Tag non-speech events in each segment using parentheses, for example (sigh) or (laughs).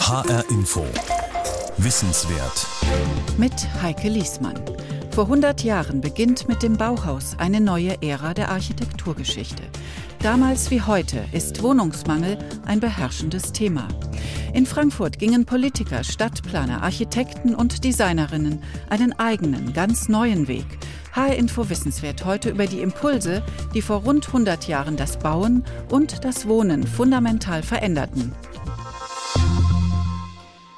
HR Info. Wissenswert. Mit Heike Liesmann. Vor 100 Jahren beginnt mit dem Bauhaus eine neue Ära der Architekturgeschichte. Damals wie heute ist Wohnungsmangel ein beherrschendes Thema. In Frankfurt gingen Politiker, Stadtplaner, Architekten und Designerinnen einen eigenen, ganz neuen Weg. HR Info Wissenswert heute über die Impulse, die vor rund 100 Jahren das Bauen und das Wohnen fundamental veränderten.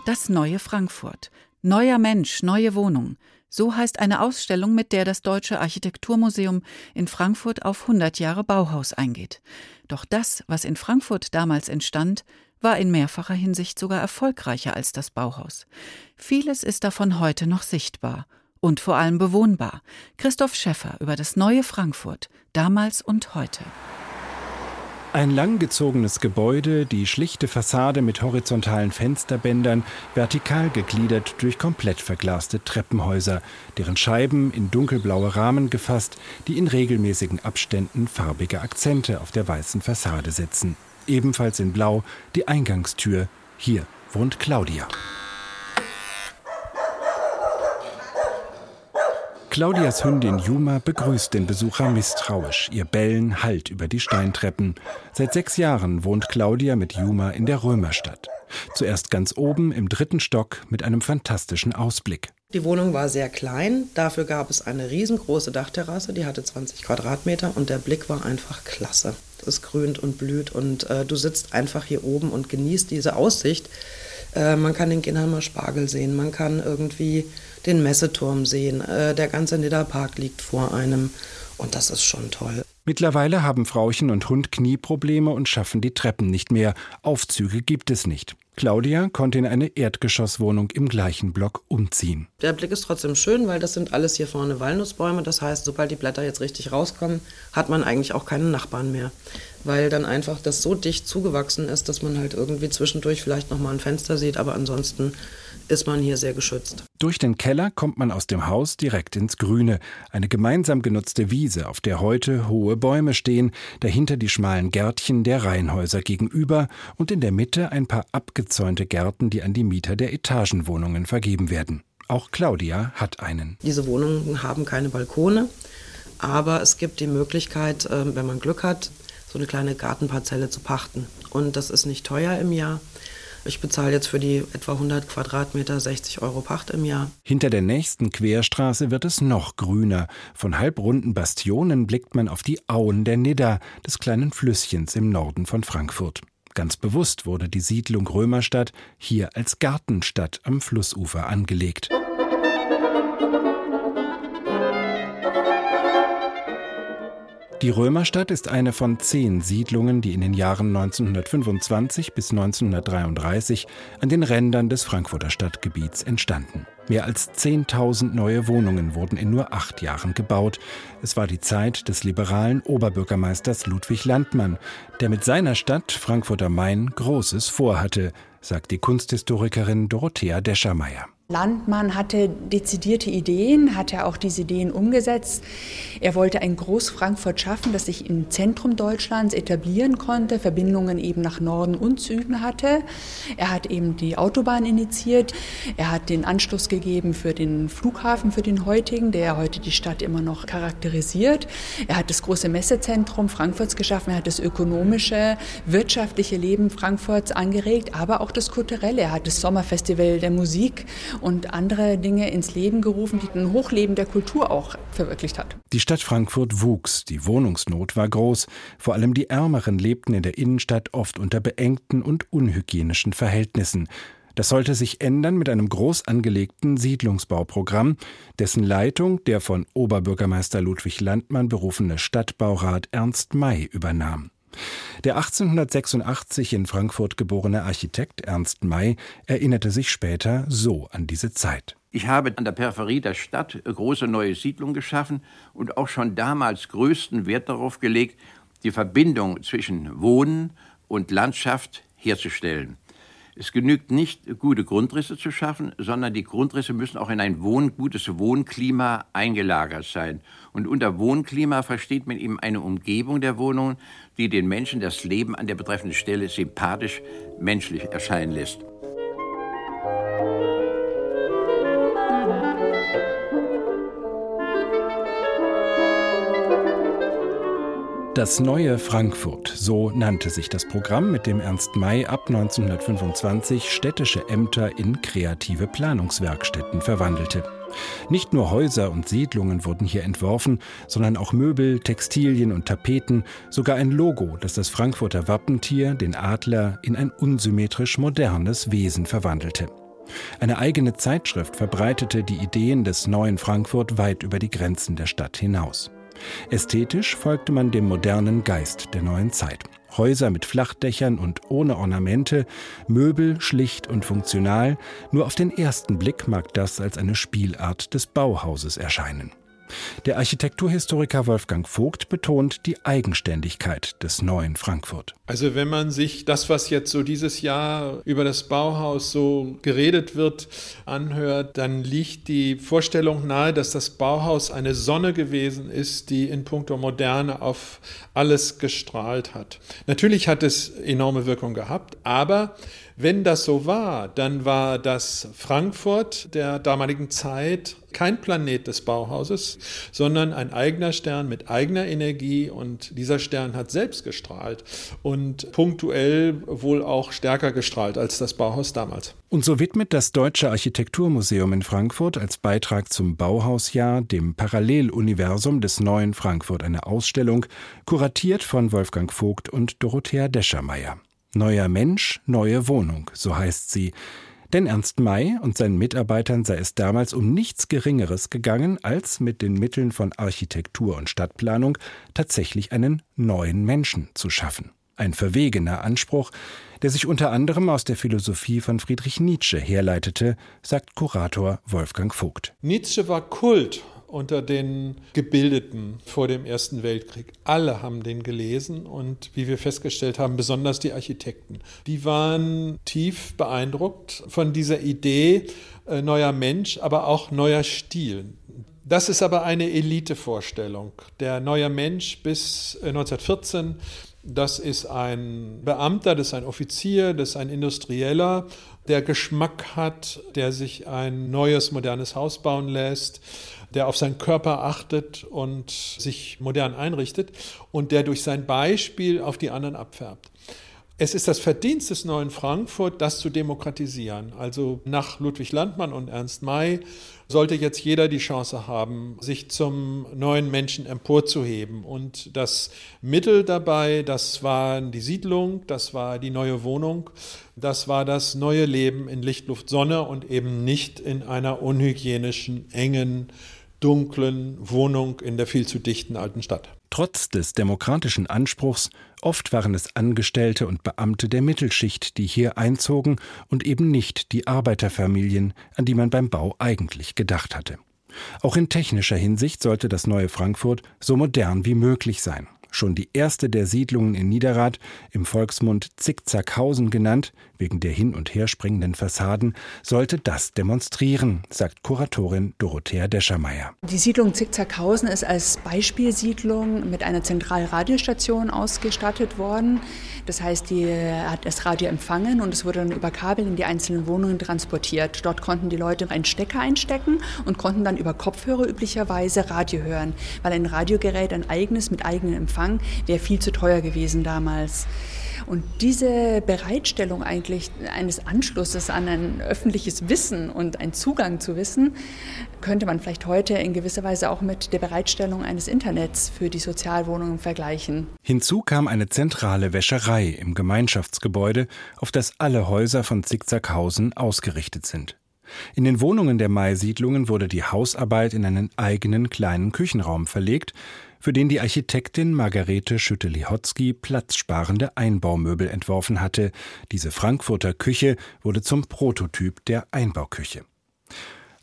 Das neue Frankfurt. Neuer Mensch, neue Wohnung. So heißt eine Ausstellung, mit der das Deutsche Architekturmuseum in Frankfurt auf 100 Jahre Bauhaus eingeht. Doch das, was in Frankfurt damals entstand, war in mehrfacher Hinsicht sogar erfolgreicher als das Bauhaus. Vieles ist davon heute noch sichtbar und vor allem bewohnbar. Christoph Schäffer über das neue Frankfurt, damals und heute. Ein langgezogenes Gebäude, die schlichte Fassade mit horizontalen Fensterbändern, vertikal gegliedert durch komplett verglaste Treppenhäuser, deren Scheiben in dunkelblaue Rahmen gefasst, die in regelmäßigen Abständen farbige Akzente auf der weißen Fassade setzen. Ebenfalls in Blau die Eingangstür. Hier wohnt Claudia. Claudias Hündin Juma begrüßt den Besucher misstrauisch. Ihr Bellen hallt über die Steintreppen. Seit sechs Jahren wohnt Claudia mit Juma in der Römerstadt. Zuerst ganz oben im dritten Stock mit einem fantastischen Ausblick. Die Wohnung war sehr klein, dafür gab es eine riesengroße Dachterrasse, die hatte 20 Quadratmeter und der Blick war einfach klasse. Es grünt und blüht und äh, du sitzt einfach hier oben und genießt diese Aussicht. Äh, man kann den Ginnheimer Spargel sehen, man kann irgendwie den Messeturm sehen. Äh, der ganze Nidderpark liegt vor einem und das ist schon toll. Mittlerweile haben Frauchen und Hund Knieprobleme und schaffen die Treppen nicht mehr. Aufzüge gibt es nicht. Claudia konnte in eine Erdgeschosswohnung im gleichen Block umziehen. Der Blick ist trotzdem schön, weil das sind alles hier vorne Walnussbäume. Das heißt, sobald die Blätter jetzt richtig rauskommen, hat man eigentlich auch keine Nachbarn mehr. Weil dann einfach das so dicht zugewachsen ist, dass man halt irgendwie zwischendurch vielleicht nochmal ein Fenster sieht, aber ansonsten ist man hier sehr geschützt. Durch den Keller kommt man aus dem Haus direkt ins Grüne, eine gemeinsam genutzte Wiese, auf der heute hohe Bäume stehen, dahinter die schmalen Gärtchen der Reihenhäuser gegenüber und in der Mitte ein paar abgezäunte Gärten, die an die Mieter der Etagenwohnungen vergeben werden. Auch Claudia hat einen. Diese Wohnungen haben keine Balkone, aber es gibt die Möglichkeit, ähm, wenn man Glück hat, so eine kleine Gartenparzelle zu pachten. Und das ist nicht teuer im Jahr. Ich bezahle jetzt für die etwa 100 Quadratmeter 60 Euro Pacht im Jahr. Hinter der nächsten Querstraße wird es noch grüner. Von halbrunden Bastionen blickt man auf die Auen der Nidda, des kleinen Flüsschens im Norden von Frankfurt. Ganz bewusst wurde die Siedlung Römerstadt hier als Gartenstadt am Flussufer angelegt. Die Römerstadt ist eine von zehn Siedlungen, die in den Jahren 1925 bis 1933 an den Rändern des Frankfurter Stadtgebiets entstanden. Mehr als 10.000 neue Wohnungen wurden in nur acht Jahren gebaut. Es war die Zeit des liberalen Oberbürgermeisters Ludwig Landmann, der mit seiner Stadt Frankfurt am Main Großes vorhatte, sagt die Kunsthistorikerin Dorothea Deschermeier. Landmann hatte dezidierte Ideen, hat er auch diese Ideen umgesetzt. Er wollte ein Groß-Frankfurt schaffen, das sich im Zentrum Deutschlands etablieren konnte, Verbindungen eben nach Norden und Süden hatte. Er hat eben die Autobahn initiiert. Er hat den Anschluss gegeben für den Flughafen, für den heutigen, der heute die Stadt immer noch charakterisiert. Er hat das große Messezentrum Frankfurts geschaffen. Er hat das ökonomische, wirtschaftliche Leben Frankfurts angeregt, aber auch das kulturelle. Er hat das Sommerfestival der Musik und andere Dinge ins Leben gerufen, die ein Hochleben der Kultur auch verwirklicht hat. Die Stadt Frankfurt wuchs, die Wohnungsnot war groß, vor allem die Ärmeren lebten in der Innenstadt oft unter beengten und unhygienischen Verhältnissen. Das sollte sich ändern mit einem groß angelegten Siedlungsbauprogramm, dessen Leitung der von Oberbürgermeister Ludwig Landmann berufene Stadtbaurat Ernst May übernahm. Der 1886 in Frankfurt geborene Architekt Ernst May erinnerte sich später so an diese Zeit. Ich habe an der Peripherie der Stadt große neue Siedlungen geschaffen und auch schon damals größten Wert darauf gelegt, die Verbindung zwischen Wohnen und Landschaft herzustellen. Es genügt nicht, gute Grundrisse zu schaffen, sondern die Grundrisse müssen auch in ein Wohn gutes Wohnklima eingelagert sein. Und unter Wohnklima versteht man eben eine Umgebung der Wohnungen, die den Menschen das Leben an der betreffenden Stelle sympathisch, menschlich erscheinen lässt. Das neue Frankfurt, so nannte sich das Programm, mit dem Ernst May ab 1925 städtische Ämter in kreative Planungswerkstätten verwandelte. Nicht nur Häuser und Siedlungen wurden hier entworfen, sondern auch Möbel, Textilien und Tapeten, sogar ein Logo, das das Frankfurter Wappentier, den Adler, in ein unsymmetrisch modernes Wesen verwandelte. Eine eigene Zeitschrift verbreitete die Ideen des neuen Frankfurt weit über die Grenzen der Stadt hinaus. Ästhetisch folgte man dem modernen Geist der neuen Zeit. Häuser mit Flachdächern und ohne Ornamente, Möbel schlicht und funktional, nur auf den ersten Blick mag das als eine Spielart des Bauhauses erscheinen. Der Architekturhistoriker Wolfgang Vogt betont die Eigenständigkeit des neuen Frankfurt. Also wenn man sich das, was jetzt so dieses Jahr über das Bauhaus so geredet wird, anhört, dann liegt die Vorstellung nahe, dass das Bauhaus eine Sonne gewesen ist, die in puncto Moderne auf alles gestrahlt hat. Natürlich hat es enorme Wirkung gehabt, aber wenn das so war, dann war das Frankfurt der damaligen Zeit kein Planet des Bauhauses, sondern ein eigener Stern mit eigener Energie und dieser Stern hat selbst gestrahlt und punktuell wohl auch stärker gestrahlt als das Bauhaus damals. Und so widmet das Deutsche Architekturmuseum in Frankfurt als Beitrag zum Bauhausjahr dem Paralleluniversum des neuen Frankfurt eine Ausstellung, kuratiert von Wolfgang Vogt und Dorothea Deschermeier. Neuer Mensch, neue Wohnung, so heißt sie. Denn Ernst May und seinen Mitarbeitern sei es damals um nichts Geringeres gegangen, als mit den Mitteln von Architektur und Stadtplanung tatsächlich einen neuen Menschen zu schaffen. Ein verwegener Anspruch, der sich unter anderem aus der Philosophie von Friedrich Nietzsche herleitete, sagt Kurator Wolfgang Vogt. Nietzsche war Kult unter den Gebildeten vor dem Ersten Weltkrieg. Alle haben den gelesen und wie wir festgestellt haben, besonders die Architekten. Die waren tief beeindruckt von dieser Idee äh, neuer Mensch, aber auch neuer Stil. Das ist aber eine Elitevorstellung. Der neue Mensch bis 1914 äh, das ist ein Beamter, das ist ein Offizier, das ist ein Industrieller, der Geschmack hat, der sich ein neues, modernes Haus bauen lässt, der auf seinen Körper achtet und sich modern einrichtet und der durch sein Beispiel auf die anderen abfärbt. Es ist das Verdienst des neuen Frankfurt, das zu demokratisieren. Also nach Ludwig Landmann und Ernst May sollte jetzt jeder die Chance haben, sich zum neuen Menschen emporzuheben. Und das Mittel dabei, das war die Siedlung, das war die neue Wohnung, das war das neue Leben in Licht, Luft, Sonne und eben nicht in einer unhygienischen, engen, dunklen Wohnung in der viel zu dichten alten Stadt. Trotz des demokratischen Anspruchs, oft waren es Angestellte und Beamte der Mittelschicht, die hier einzogen und eben nicht die Arbeiterfamilien, an die man beim Bau eigentlich gedacht hatte. Auch in technischer Hinsicht sollte das neue Frankfurt so modern wie möglich sein. Schon die erste der Siedlungen in Niederrad, im Volksmund Zickzackhausen genannt, wegen der hin und her springenden Fassaden, sollte das demonstrieren, sagt Kuratorin Dorothea Deschermeier. Die Siedlung Zickzackhausen ist als Beispielsiedlung mit einer Zentralradiostation ausgestattet worden. Das heißt, die hat das Radio empfangen und es wurde dann über Kabel in die einzelnen Wohnungen transportiert. Dort konnten die Leute einen Stecker einstecken und konnten dann über Kopfhörer üblicherweise Radio hören, weil ein Radiogerät, ein eigenes mit eigenem Empfang wäre viel zu teuer gewesen damals. Und diese Bereitstellung eigentlich eines Anschlusses an ein öffentliches Wissen und einen Zugang zu Wissen könnte man vielleicht heute in gewisser Weise auch mit der Bereitstellung eines Internets für die Sozialwohnungen vergleichen. Hinzu kam eine zentrale Wäscherei im Gemeinschaftsgebäude, auf das alle Häuser von Zickzackhausen ausgerichtet sind. In den Wohnungen der Mai-Siedlungen wurde die Hausarbeit in einen eigenen kleinen Küchenraum verlegt, für den die Architektin Margarete Schütte-Lihotzky platzsparende Einbaumöbel entworfen hatte. Diese Frankfurter Küche wurde zum Prototyp der Einbauküche.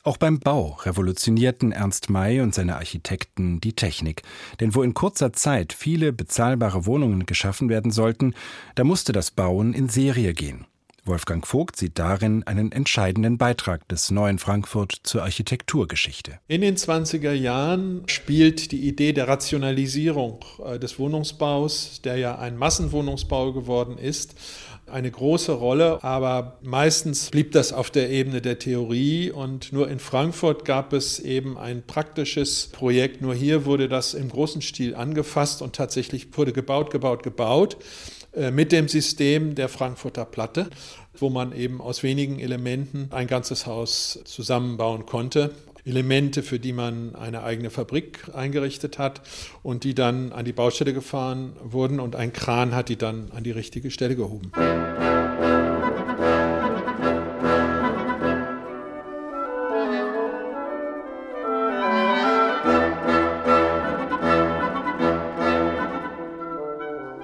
Auch beim Bau revolutionierten Ernst May und seine Architekten die Technik. Denn wo in kurzer Zeit viele bezahlbare Wohnungen geschaffen werden sollten, da musste das Bauen in Serie gehen. Wolfgang Vogt sieht darin einen entscheidenden Beitrag des neuen Frankfurt zur Architekturgeschichte. In den 20er Jahren spielt die Idee der Rationalisierung äh, des Wohnungsbaus, der ja ein Massenwohnungsbau geworden ist, eine große Rolle, aber meistens blieb das auf der Ebene der Theorie und nur in Frankfurt gab es eben ein praktisches Projekt. Nur hier wurde das im großen Stil angefasst und tatsächlich wurde gebaut, gebaut, gebaut. Äh, mit dem System der Frankfurter Platte, wo man eben aus wenigen Elementen ein ganzes Haus zusammenbauen konnte. Elemente, für die man eine eigene Fabrik eingerichtet hat und die dann an die Baustelle gefahren wurden und ein Kran hat die dann an die richtige Stelle gehoben.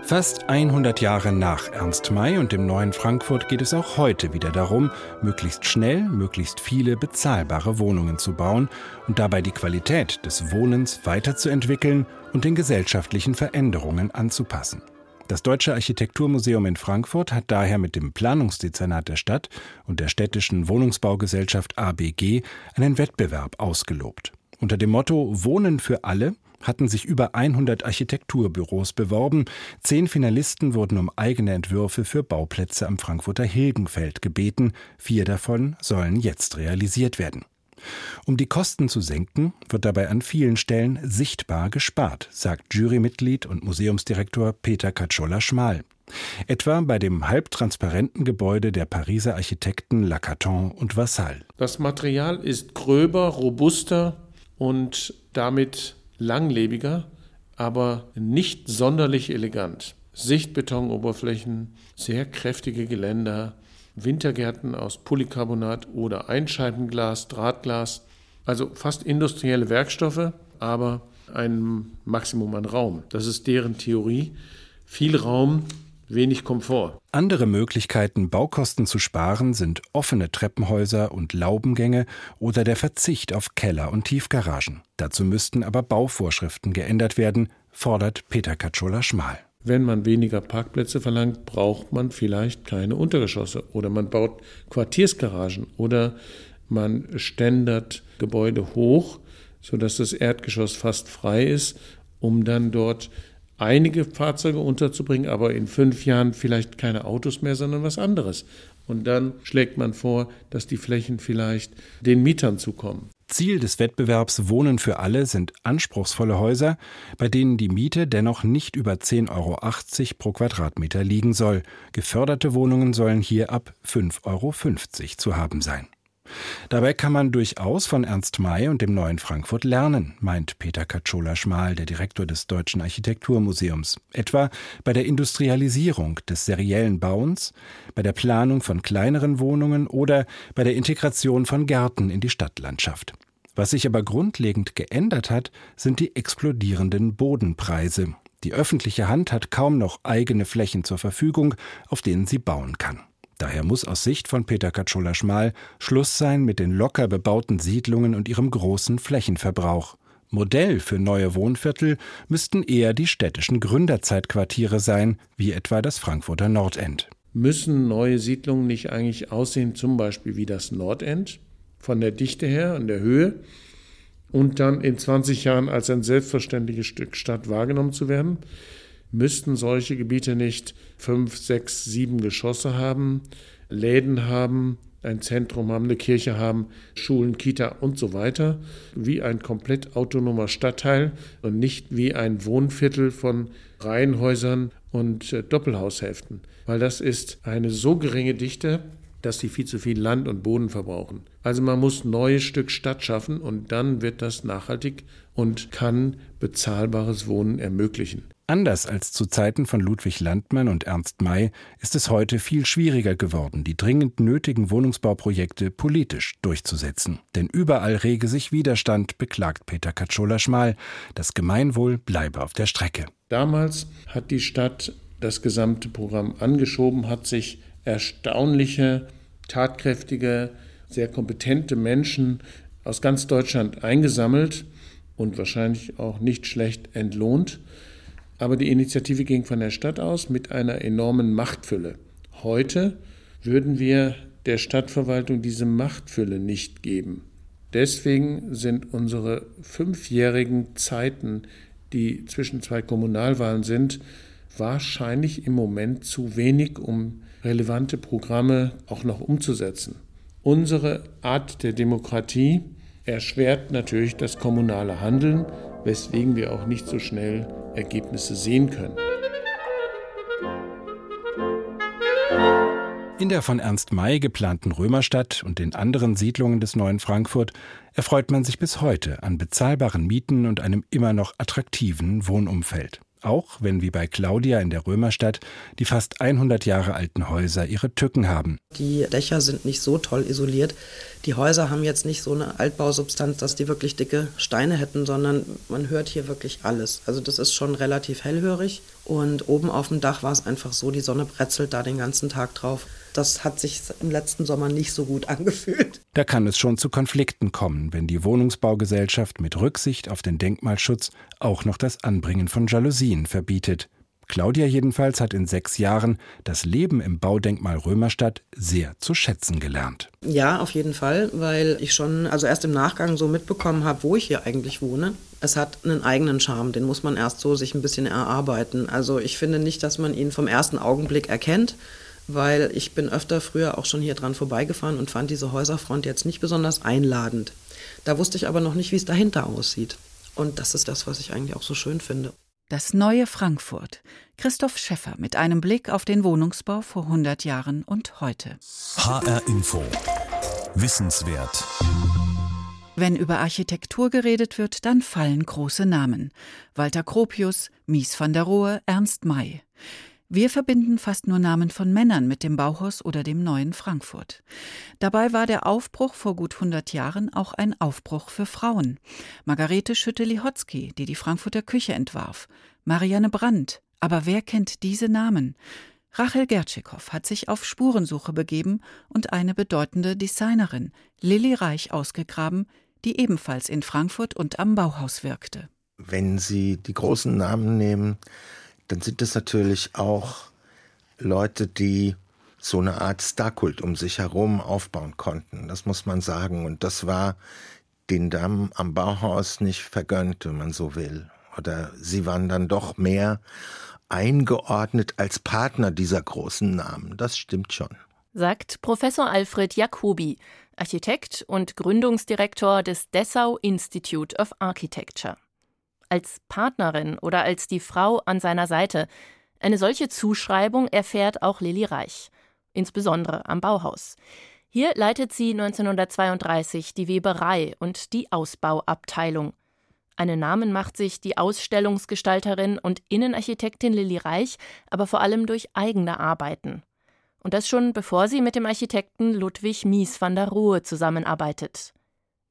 Fast 100 Jahre nach Ernst May und dem neuen Frankfurt geht es auch heute wieder darum, möglichst schnell, möglichst viele bezahlbare Wohnungen zu bauen und dabei die Qualität des Wohnens weiterzuentwickeln und den gesellschaftlichen Veränderungen anzupassen. Das Deutsche Architekturmuseum in Frankfurt hat daher mit dem Planungsdezernat der Stadt und der städtischen Wohnungsbaugesellschaft ABG einen Wettbewerb ausgelobt. Unter dem Motto Wohnen für alle hatten sich über 100 Architekturbüros beworben. Zehn Finalisten wurden um eigene Entwürfe für Bauplätze am Frankfurter Hilgenfeld gebeten. Vier davon sollen jetzt realisiert werden. Um die Kosten zu senken, wird dabei an vielen Stellen sichtbar gespart, sagt Jurymitglied und Museumsdirektor Peter Katschola-Schmal. Etwa bei dem halbtransparenten Gebäude der Pariser Architekten Lacaton und Vassal. Das Material ist gröber, robuster und damit langlebiger, aber nicht sonderlich elegant. Sichtbetonoberflächen, sehr kräftige Geländer, Wintergärten aus Polycarbonat oder Einscheibenglas, Drahtglas, also fast industrielle Werkstoffe, aber ein Maximum an Raum. Das ist deren Theorie. Viel Raum, wenig Komfort. Andere Möglichkeiten, Baukosten zu sparen, sind offene Treppenhäuser und Laubengänge oder der Verzicht auf Keller und Tiefgaragen. Dazu müssten aber Bauvorschriften geändert werden, fordert Peter Katschola-Schmal. Wenn man weniger Parkplätze verlangt, braucht man vielleicht keine Untergeschosse oder man baut Quartiersgaragen oder man ständert Gebäude hoch, sodass das Erdgeschoss fast frei ist, um dann dort einige Fahrzeuge unterzubringen, aber in fünf Jahren vielleicht keine Autos mehr, sondern was anderes. Und dann schlägt man vor, dass die Flächen vielleicht den Mietern zukommen. Ziel des Wettbewerbs Wohnen für alle sind anspruchsvolle Häuser, bei denen die Miete dennoch nicht über 10,80 Euro pro Quadratmeter liegen soll. Geförderte Wohnungen sollen hier ab 5,50 Euro zu haben sein. Dabei kann man durchaus von Ernst May und dem neuen Frankfurt lernen, meint Peter Katschola-Schmal, der Direktor des Deutschen Architekturmuseums. Etwa bei der Industrialisierung des seriellen Bauens, bei der Planung von kleineren Wohnungen oder bei der Integration von Gärten in die Stadtlandschaft. Was sich aber grundlegend geändert hat, sind die explodierenden Bodenpreise. Die öffentliche Hand hat kaum noch eigene Flächen zur Verfügung, auf denen sie bauen kann. Daher muss aus Sicht von Peter Katschola-Schmal Schluss sein mit den locker bebauten Siedlungen und ihrem großen Flächenverbrauch. Modell für neue Wohnviertel müssten eher die städtischen Gründerzeitquartiere sein, wie etwa das Frankfurter Nordend. Müssen neue Siedlungen nicht eigentlich aussehen, zum Beispiel wie das Nordend, von der Dichte her und der Höhe, und dann in 20 Jahren als ein selbstverständliches Stück Stadt wahrgenommen zu werden? Müssten solche Gebiete nicht fünf, sechs, sieben Geschosse haben, Läden haben, ein Zentrum haben, eine Kirche haben, Schulen, Kita und so weiter, wie ein komplett autonomer Stadtteil und nicht wie ein Wohnviertel von Reihenhäusern und äh, Doppelhaushälften, weil das ist eine so geringe Dichte, dass sie viel zu viel Land und Boden verbrauchen. Also man muss neues Stück Stadt schaffen und dann wird das nachhaltig und kann bezahlbares Wohnen ermöglichen. Anders als zu Zeiten von Ludwig Landmann und Ernst May ist es heute viel schwieriger geworden, die dringend nötigen Wohnungsbauprojekte politisch durchzusetzen. Denn überall rege sich Widerstand, beklagt Peter Katschola-Schmal. Das Gemeinwohl bleibe auf der Strecke. Damals hat die Stadt das gesamte Programm angeschoben, hat sich erstaunliche, tatkräftige, sehr kompetente Menschen aus ganz Deutschland eingesammelt und wahrscheinlich auch nicht schlecht entlohnt. Aber die Initiative ging von der Stadt aus mit einer enormen Machtfülle. Heute würden wir der Stadtverwaltung diese Machtfülle nicht geben. Deswegen sind unsere fünfjährigen Zeiten, die zwischen zwei Kommunalwahlen sind, wahrscheinlich im Moment zu wenig, um relevante Programme auch noch umzusetzen. Unsere Art der Demokratie erschwert natürlich das kommunale Handeln, weswegen wir auch nicht so schnell Ergebnisse sehen können. In der von Ernst May geplanten Römerstadt und den anderen Siedlungen des neuen Frankfurt erfreut man sich bis heute an bezahlbaren Mieten und einem immer noch attraktiven Wohnumfeld. Auch wenn wie bei Claudia in der Römerstadt die fast 100 Jahre alten Häuser ihre Tücken haben. Die Dächer sind nicht so toll isoliert. Die Häuser haben jetzt nicht so eine Altbausubstanz, dass die wirklich dicke Steine hätten, sondern man hört hier wirklich alles. Also das ist schon relativ hellhörig. Und oben auf dem Dach war es einfach so, die Sonne bretzelt da den ganzen Tag drauf das hat sich im letzten Sommer nicht so gut (laughs) angefühlt. Da kann es schon zu Konflikten kommen, wenn die Wohnungsbaugesellschaft mit Rücksicht auf den Denkmalschutz auch noch das Anbringen von Jalousien verbietet. Claudia jedenfalls hat in sechs Jahren das Leben im Baudenkmal Römerstadt sehr zu schätzen gelernt. Ja, auf jeden Fall, weil ich schon, also erst im Nachgang so mitbekommen habe, wo ich hier eigentlich wohne. Es hat einen eigenen Charme, den muss man erst so sich ein bisschen erarbeiten. Also ich finde nicht, dass man ihn vom ersten Augenblick erkennt weil ich bin öfter früher auch schon hier dran vorbeigefahren und fand diese Häuserfront jetzt nicht besonders einladend. Da wusste ich aber noch nicht, wie es dahinter aussieht. Und das ist das, was ich eigentlich auch so schön finde. Das neue Frankfurt. Christoph Schäffer mit einem Blick auf den Wohnungsbau vor 100 Jahren und heute. HR Info. Wissenswert. Wenn über Architektur geredet wird, dann fallen große Namen. Walter Gropius, Mies van der Rohe, Ernst May. Wir verbinden fast nur Namen von Männern mit dem Bauhaus oder dem neuen Frankfurt. Dabei war der Aufbruch vor gut 100 Jahren auch ein Aufbruch für Frauen. Margarete Schütte-Lihotzky, die die Frankfurter Küche entwarf. Marianne Brandt. Aber wer kennt diese Namen? Rachel Gertschikow hat sich auf Spurensuche begeben und eine bedeutende Designerin, Lilly Reich, ausgegraben, die ebenfalls in Frankfurt und am Bauhaus wirkte. Wenn Sie die großen Namen nehmen, dann sind es natürlich auch Leute, die so eine Art Starkult um sich herum aufbauen konnten. Das muss man sagen. Und das war den Damen am Bauhaus nicht vergönnt, wenn man so will. Oder sie waren dann doch mehr eingeordnet als Partner dieser großen Namen. Das stimmt schon. Sagt Professor Alfred Jacobi, Architekt und Gründungsdirektor des Dessau Institute of Architecture als Partnerin oder als die Frau an seiner Seite. Eine solche Zuschreibung erfährt auch Lilly Reich, insbesondere am Bauhaus. Hier leitet sie 1932 die Weberei und die Ausbauabteilung. Einen Namen macht sich die Ausstellungsgestalterin und Innenarchitektin Lilly Reich aber vor allem durch eigene Arbeiten. Und das schon bevor sie mit dem Architekten Ludwig Mies van der Rohe zusammenarbeitet.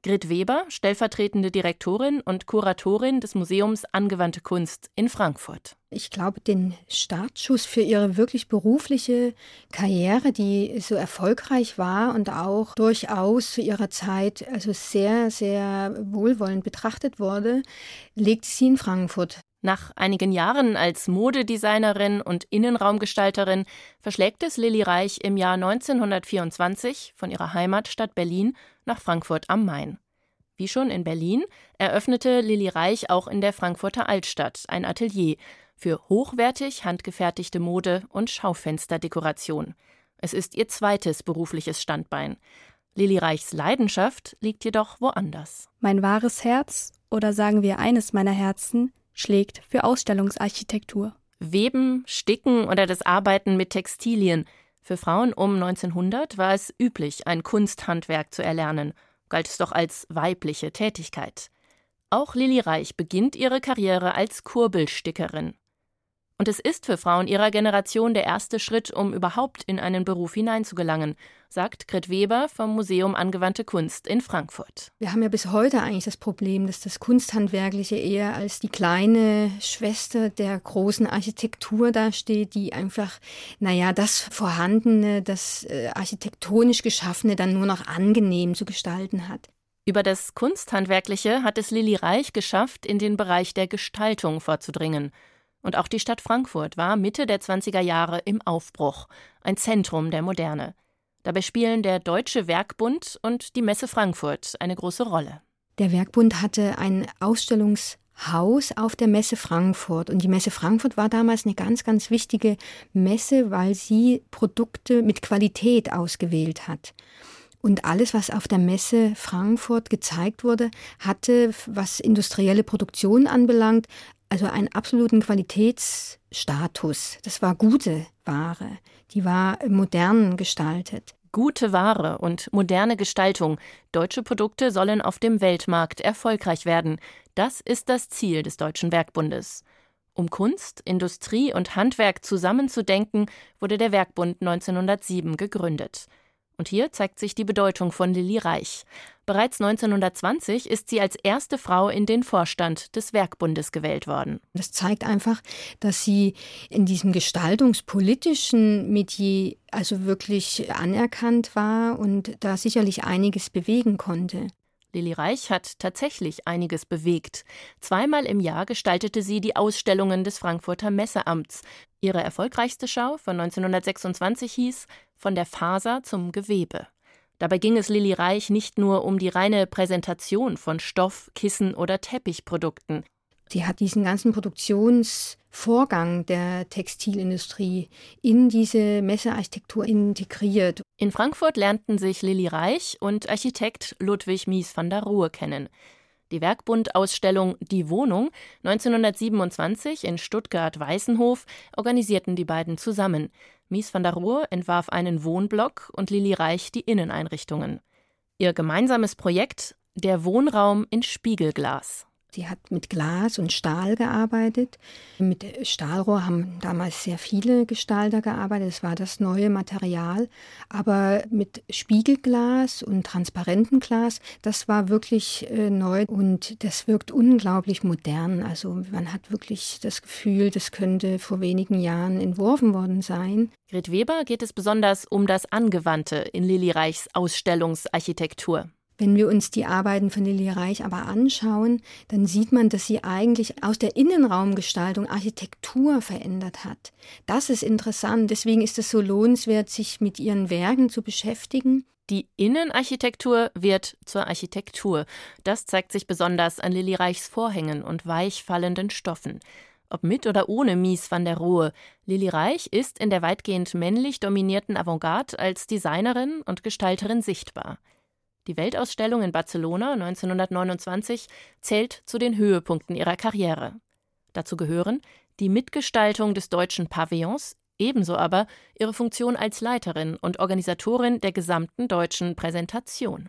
Grit Weber, stellvertretende Direktorin und Kuratorin des Museums Angewandte Kunst in Frankfurt. Ich glaube, den Startschuss für ihre wirklich berufliche Karriere, die so erfolgreich war und auch durchaus zu ihrer Zeit also sehr, sehr wohlwollend betrachtet wurde, legte sie in Frankfurt. Nach einigen Jahren als Modedesignerin und Innenraumgestalterin verschlägt es Lilly Reich im Jahr 1924 von ihrer Heimatstadt Berlin nach Frankfurt am Main. Wie schon in Berlin eröffnete Lilly Reich auch in der Frankfurter Altstadt ein Atelier für hochwertig handgefertigte Mode und Schaufensterdekoration. Es ist ihr zweites berufliches Standbein. Lilly Reichs Leidenschaft liegt jedoch woanders. Mein wahres Herz, oder sagen wir eines meiner Herzen, schlägt für Ausstellungsarchitektur. Weben, Sticken oder das Arbeiten mit Textilien. Für Frauen um 1900 war es üblich, ein Kunsthandwerk zu erlernen, galt es doch als weibliche Tätigkeit. Auch Lilly Reich beginnt ihre Karriere als Kurbelstickerin. Und es ist für Frauen ihrer Generation der erste Schritt, um überhaupt in einen Beruf hineinzugelangen, sagt Grit Weber vom Museum Angewandte Kunst in Frankfurt. Wir haben ja bis heute eigentlich das Problem, dass das Kunsthandwerkliche eher als die kleine Schwester der großen Architektur dasteht, die einfach, naja, das Vorhandene, das äh, architektonisch Geschaffene dann nur noch angenehm zu gestalten hat. Über das Kunsthandwerkliche hat es Lilly Reich geschafft, in den Bereich der Gestaltung vorzudringen – und auch die Stadt Frankfurt war Mitte der 20er Jahre im Aufbruch, ein Zentrum der Moderne. Dabei spielen der Deutsche Werkbund und die Messe Frankfurt eine große Rolle. Der Werkbund hatte ein Ausstellungshaus auf der Messe Frankfurt. Und die Messe Frankfurt war damals eine ganz, ganz wichtige Messe, weil sie Produkte mit Qualität ausgewählt hat. Und alles, was auf der Messe Frankfurt gezeigt wurde, hatte, was industrielle Produktion anbelangt, also einen absoluten Qualitätsstatus. Das war gute Ware. Die war modern gestaltet. Gute Ware und moderne Gestaltung. Deutsche Produkte sollen auf dem Weltmarkt erfolgreich werden. Das ist das Ziel des Deutschen Werkbundes. Um Kunst, Industrie und Handwerk zusammenzudenken, wurde der Werkbund 1907 gegründet. Und hier zeigt sich die Bedeutung von Lilly Reich. Bereits 1920 ist sie als erste Frau in den Vorstand des Werkbundes gewählt worden. Das zeigt einfach, dass sie in diesem gestaltungspolitischen Metier also wirklich anerkannt war und da sicherlich einiges bewegen konnte. Lilly Reich hat tatsächlich einiges bewegt. Zweimal im Jahr gestaltete sie die Ausstellungen des Frankfurter Messeamts. Ihre erfolgreichste Schau von 1926 hieß Von der Faser zum Gewebe. Dabei ging es Lilly Reich nicht nur um die reine Präsentation von Stoff, Kissen oder Teppichprodukten. Sie hat diesen ganzen Produktionsvorgang der Textilindustrie in diese Messearchitektur integriert. In Frankfurt lernten sich Lilly Reich und Architekt Ludwig Mies van der Rohe kennen. Die Werkbund-Ausstellung Die Wohnung 1927 in Stuttgart-Weißenhof organisierten die beiden zusammen. Mies van der Rohe entwarf einen Wohnblock und Lilly Reich die Inneneinrichtungen. Ihr gemeinsames Projekt Der Wohnraum in Spiegelglas. Sie hat mit Glas und Stahl gearbeitet. Mit Stahlrohr haben damals sehr viele Gestalter gearbeitet. Es war das neue Material. Aber mit Spiegelglas und transparentem Glas, das war wirklich äh, neu und das wirkt unglaublich modern. Also man hat wirklich das Gefühl, das könnte vor wenigen Jahren entworfen worden sein. Gret Weber geht es besonders um das Angewandte in Lilly Reichs Ausstellungsarchitektur. Wenn wir uns die Arbeiten von Lilly Reich aber anschauen, dann sieht man, dass sie eigentlich aus der Innenraumgestaltung Architektur verändert hat. Das ist interessant. Deswegen ist es so lohnenswert, sich mit ihren Werken zu beschäftigen. Die Innenarchitektur wird zur Architektur. Das zeigt sich besonders an Lilly Reichs Vorhängen und weichfallenden Stoffen. Ob mit oder ohne Mies van der Rohe, Lilly Reich ist in der weitgehend männlich dominierten Avantgarde als Designerin und Gestalterin sichtbar. Die Weltausstellung in Barcelona 1929 zählt zu den Höhepunkten ihrer Karriere. Dazu gehören die Mitgestaltung des deutschen Pavillons, ebenso aber ihre Funktion als Leiterin und Organisatorin der gesamten deutschen Präsentation.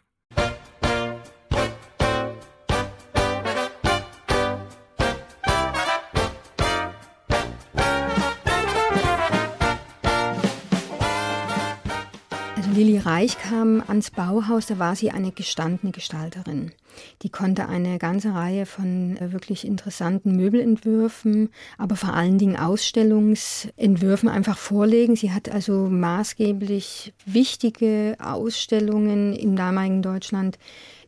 Reich kam ans Bauhaus, da war sie eine gestandene Gestalterin. Die konnte eine ganze Reihe von äh, wirklich interessanten Möbelentwürfen, aber vor allen Dingen Ausstellungsentwürfen einfach vorlegen. Sie hat also maßgeblich wichtige Ausstellungen im damaligen Deutschland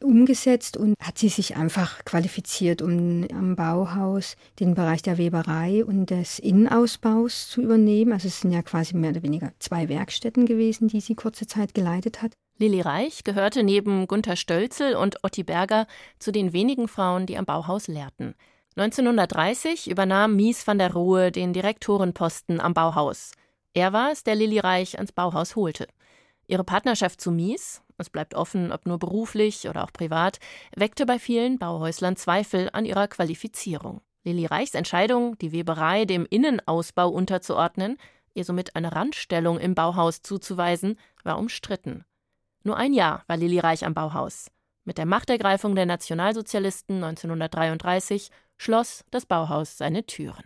umgesetzt und hat sie sich einfach qualifiziert, um am Bauhaus den Bereich der Weberei und des Innenausbaus zu übernehmen. Also es sind ja quasi mehr oder weniger zwei Werkstätten gewesen, die sie kurze Zeit geleitet hat. Lilly Reich gehörte neben Gunther Stölzel und Otti Berger zu den wenigen Frauen, die am Bauhaus lehrten. 1930 übernahm Mies van der Rohe den Direktorenposten am Bauhaus. Er war es, der Lilly Reich ans Bauhaus holte. Ihre Partnerschaft zu Mies, es bleibt offen, ob nur beruflich oder auch privat, weckte bei vielen Bauhäuslern Zweifel an ihrer Qualifizierung. Lilly Reichs Entscheidung, die Weberei dem Innenausbau unterzuordnen, ihr somit eine Randstellung im Bauhaus zuzuweisen, war umstritten. Nur ein Jahr war Lilly Reich am Bauhaus. Mit der Machtergreifung der Nationalsozialisten 1933 schloss das Bauhaus seine Türen.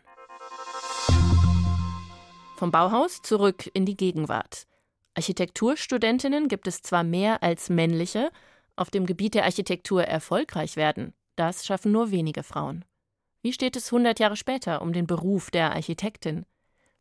Vom Bauhaus zurück in die Gegenwart. Architekturstudentinnen gibt es zwar mehr als männliche, auf dem Gebiet der Architektur erfolgreich werden, das schaffen nur wenige Frauen. Wie steht es 100 Jahre später um den Beruf der Architektin?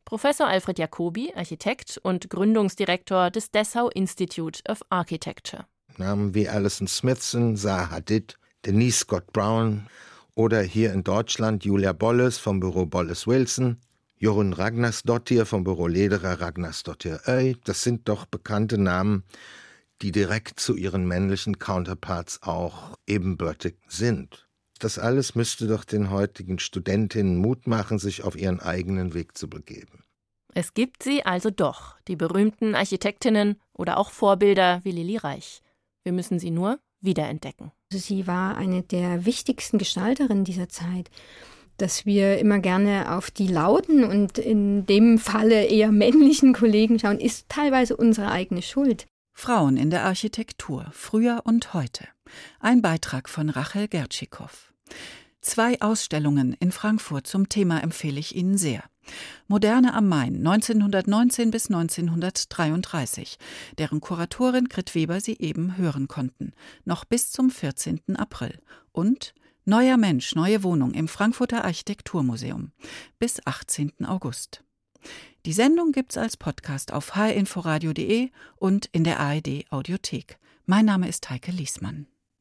Professor Alfred Jacobi, Architekt und Gründungsdirektor des Dessau Institute of Architecture. Namen wie Alison Smithson, Zaha Hadid, Denise Scott Brown oder hier in Deutschland Julia Bolles vom Büro Bolles Wilson, Jorun Ragnarsdottir vom Büro Lederer Ragnarsdottir Öy, das sind doch bekannte Namen, die direkt zu ihren männlichen Counterparts auch ebenbürtig sind. Das alles müsste doch den heutigen Studentinnen Mut machen, sich auf ihren eigenen Weg zu begeben. Es gibt sie also doch, die berühmten Architektinnen oder auch Vorbilder wie Lili Reich. Wir müssen sie nur wiederentdecken. Also sie war eine der wichtigsten Gestalterinnen dieser Zeit. Dass wir immer gerne auf die lauten und in dem Falle eher männlichen Kollegen schauen, ist teilweise unsere eigene Schuld. Frauen in der Architektur, früher und heute. Ein Beitrag von Rachel Gertschikow. Zwei Ausstellungen in Frankfurt zum Thema empfehle ich Ihnen sehr. Moderne am Main 1919 bis 1933, deren Kuratorin Grit Weber Sie eben hören konnten, noch bis zum 14. April. Und Neuer Mensch, neue Wohnung im Frankfurter Architekturmuseum bis 18. August. Die Sendung gibt's als Podcast auf hinforadio.de und in der ARD Audiothek. Mein Name ist Heike Liesmann.